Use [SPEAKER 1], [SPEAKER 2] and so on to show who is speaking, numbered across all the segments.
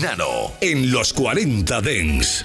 [SPEAKER 1] Nano en los 40 Dens.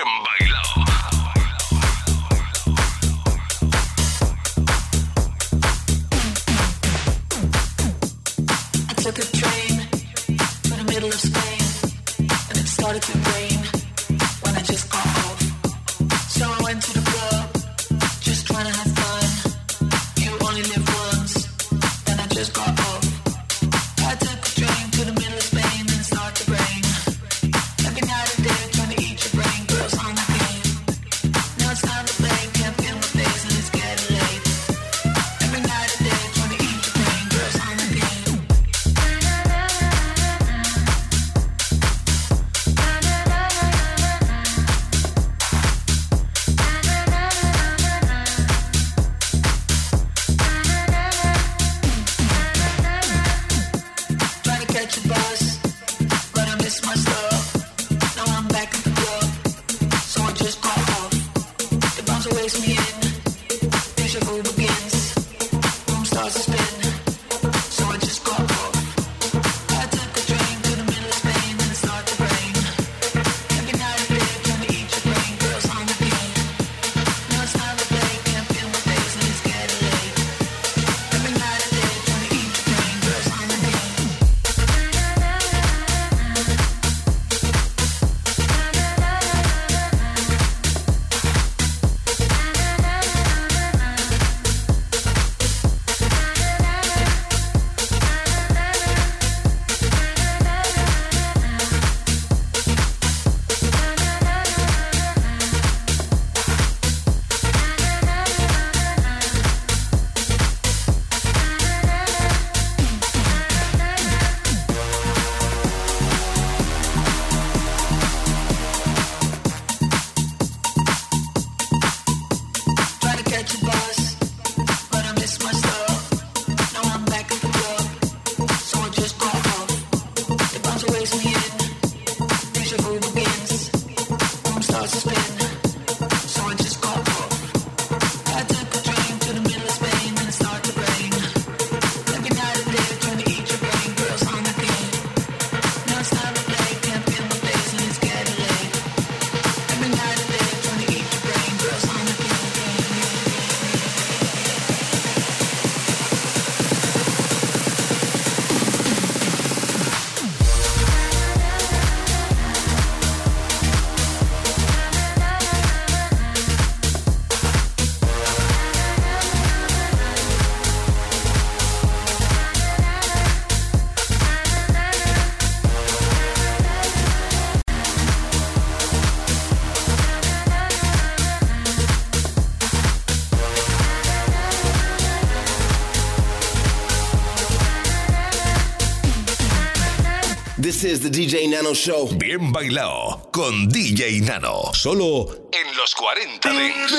[SPEAKER 2] the
[SPEAKER 3] DJ Nano Show.
[SPEAKER 4] Bien bailado con DJ Nano. Solo en los 40 Dings.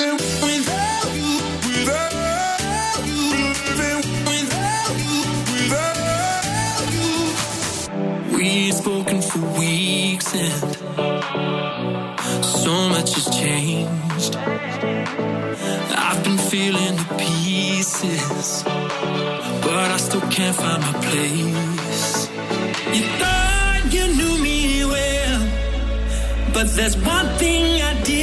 [SPEAKER 5] We've spoken for weeks and so much has changed. I've been feeling the pieces, but I still can't find my place. You But there's one thing I
[SPEAKER 1] did.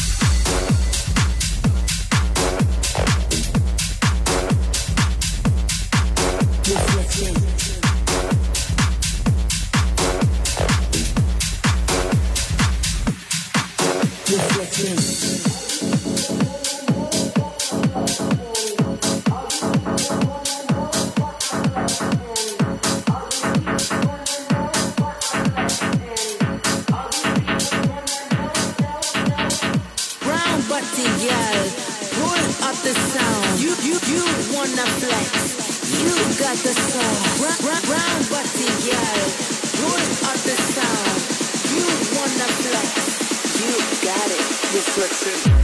[SPEAKER 3] at the sound.
[SPEAKER 6] Round body, the sound. You wanna flex. You got it.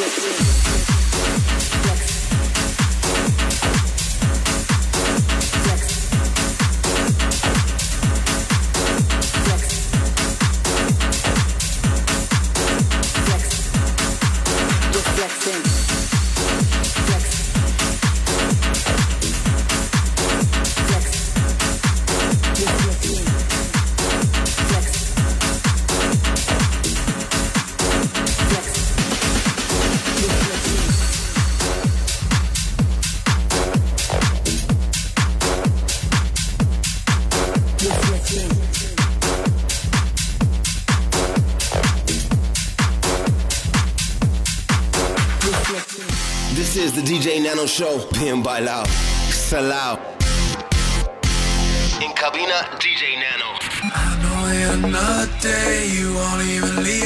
[SPEAKER 6] Network. show. Bien bailado, salao. En cabina, DJ Nano. I know you're not there, you won't even leave.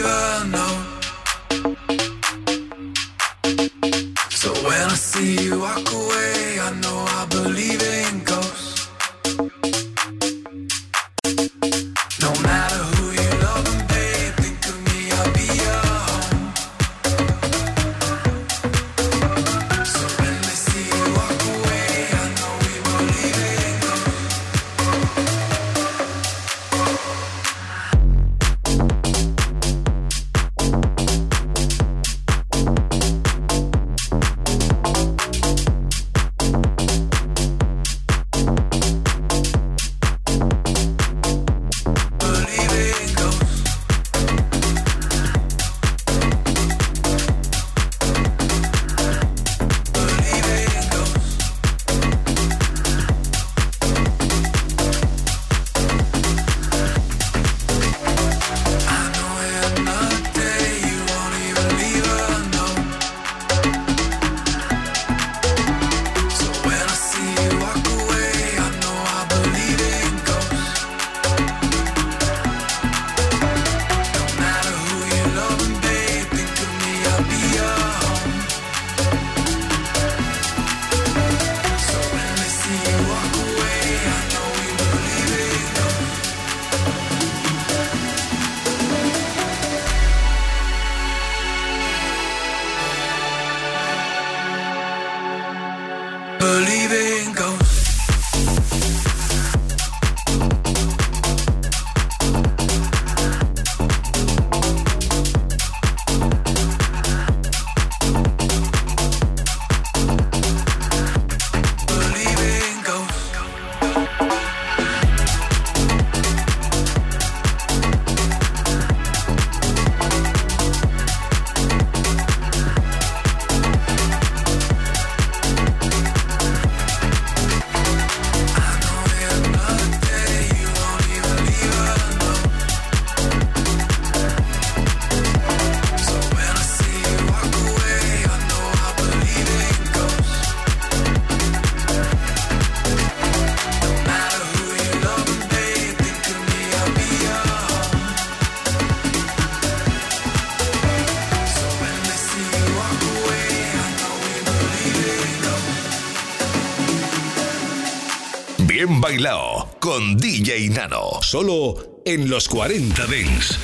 [SPEAKER 1] Bailao con DJ Nano. Solo en los 40 Dents.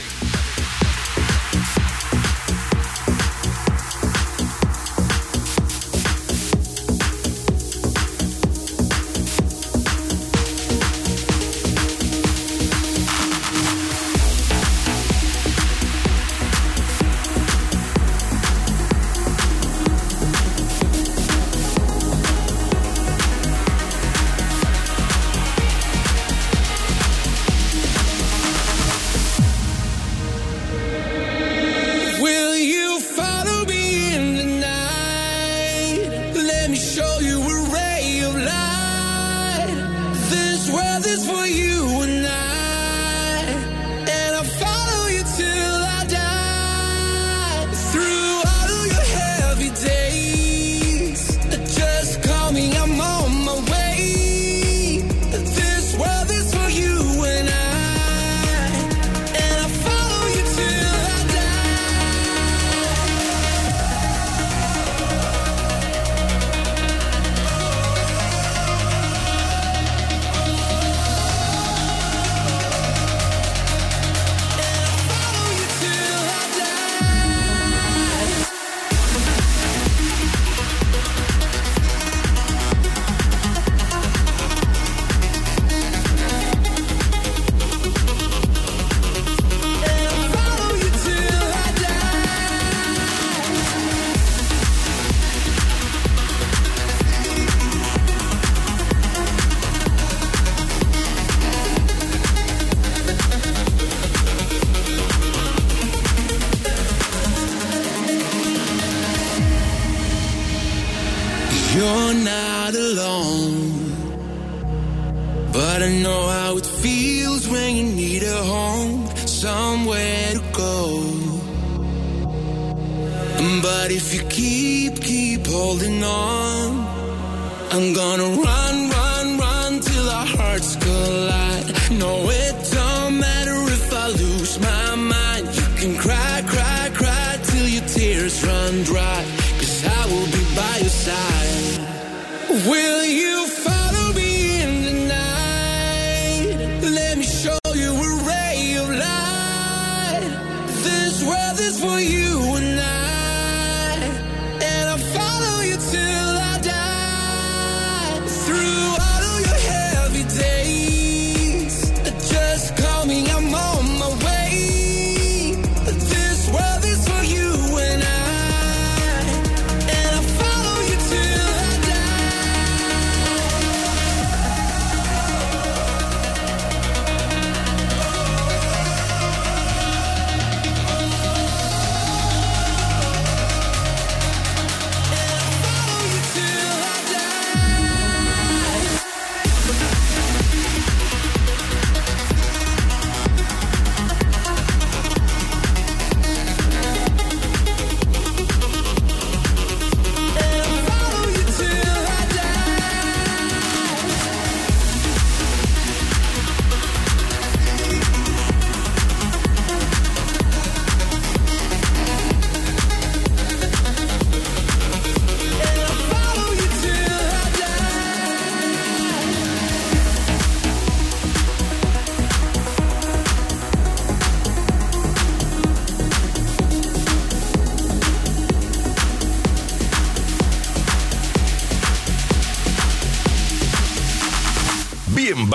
[SPEAKER 6] You're not alone. But I know how
[SPEAKER 7] it feels when you need a home, somewhere to go. But if you keep, keep holding on, I'm gonna run, run, run till our hearts collide. No way.
[SPEAKER 6] will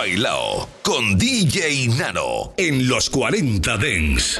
[SPEAKER 6] Bailao con DJ Nano en los 40 Dens.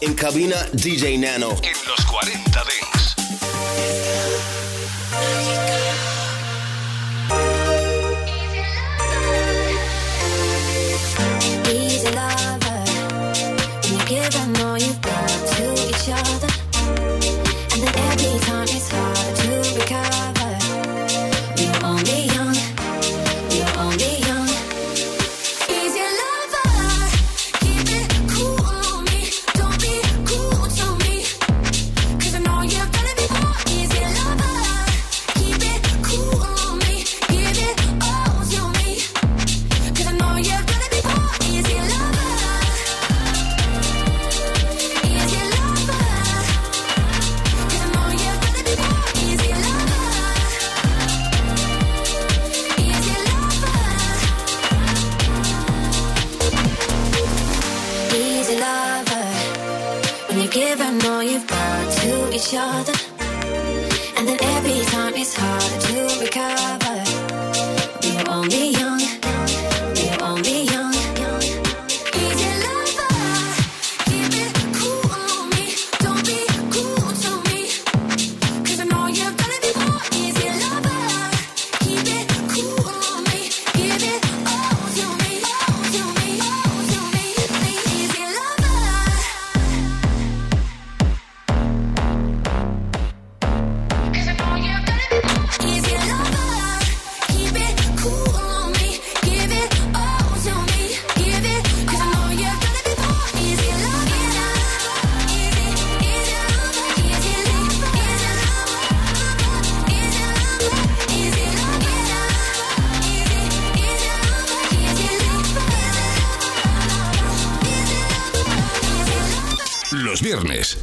[SPEAKER 3] En cabina DJ Nano.
[SPEAKER 8] En los 40 Dents.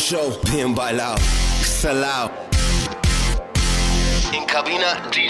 [SPEAKER 3] Show. Bien bailado. Salao. In cabina, DJ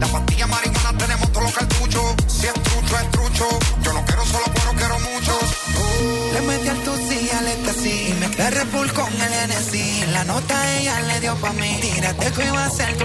[SPEAKER 9] La
[SPEAKER 10] pastilla marihuana tenemos todos los cartuchos. Si es trucho, es trucho. Yo no
[SPEAKER 11] quiero solo cuero, quiero muchos. Uh. Le metí al sí, al ecstasy. Mezclé Red Bull con el NC. La nota ella le dio pa' mí. Tírate que iba a ser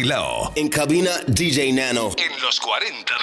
[SPEAKER 12] Bailao. En
[SPEAKER 3] cabina DJ Nano.
[SPEAKER 13] En los 40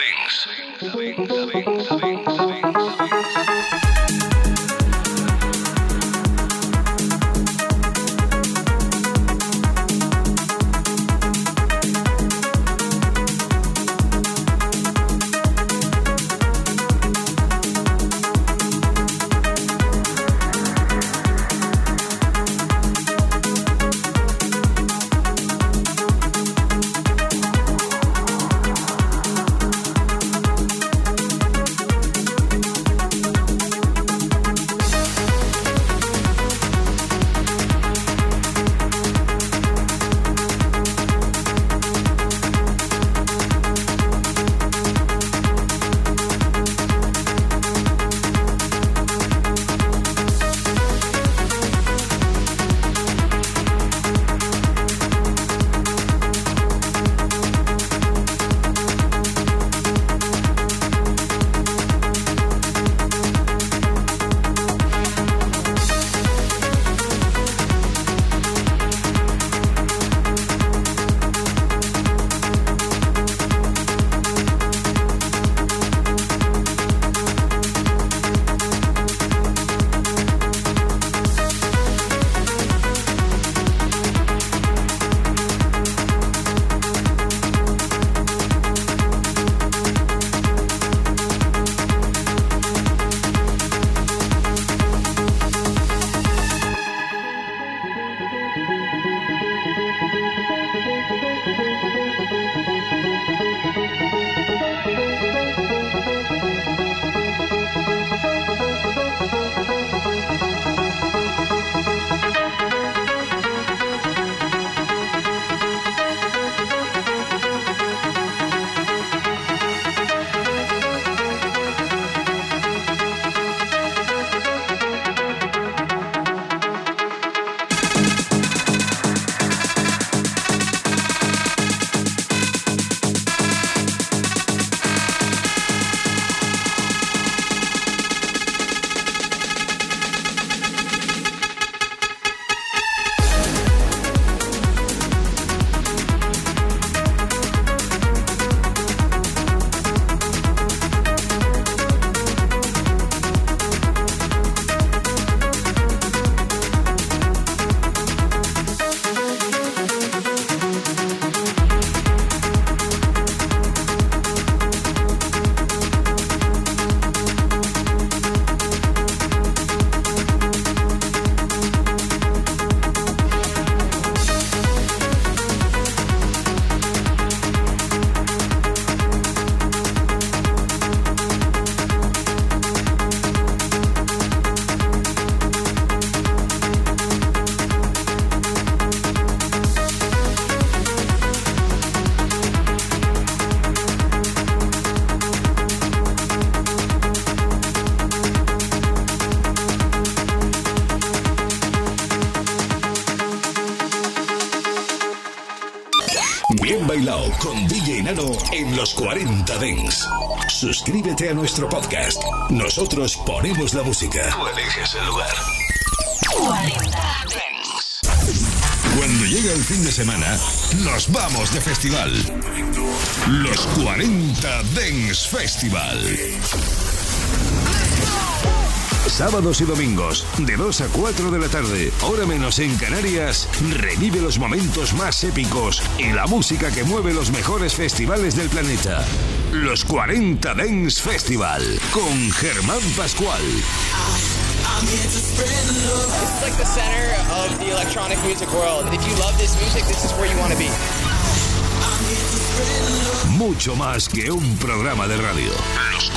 [SPEAKER 13] los 40 Dens. Suscríbete a nuestro podcast. Nosotros ponemos la música. Tú eliges el lugar. 40 Dens. Cuando llega el fin de semana, nos vamos de festival. Los 40 Dens Festival. Sábados y domingos, de 2 a 4 de la tarde, hora menos en Canarias, revive los momentos más épicos y la música que mueve los mejores festivales del planeta. Los 40 Dance Festival con Germán Pascual.
[SPEAKER 14] This is like the center of the electronic music world. If you love this music, this is where you want to be.
[SPEAKER 13] Mucho más que un programa de radio. Los 40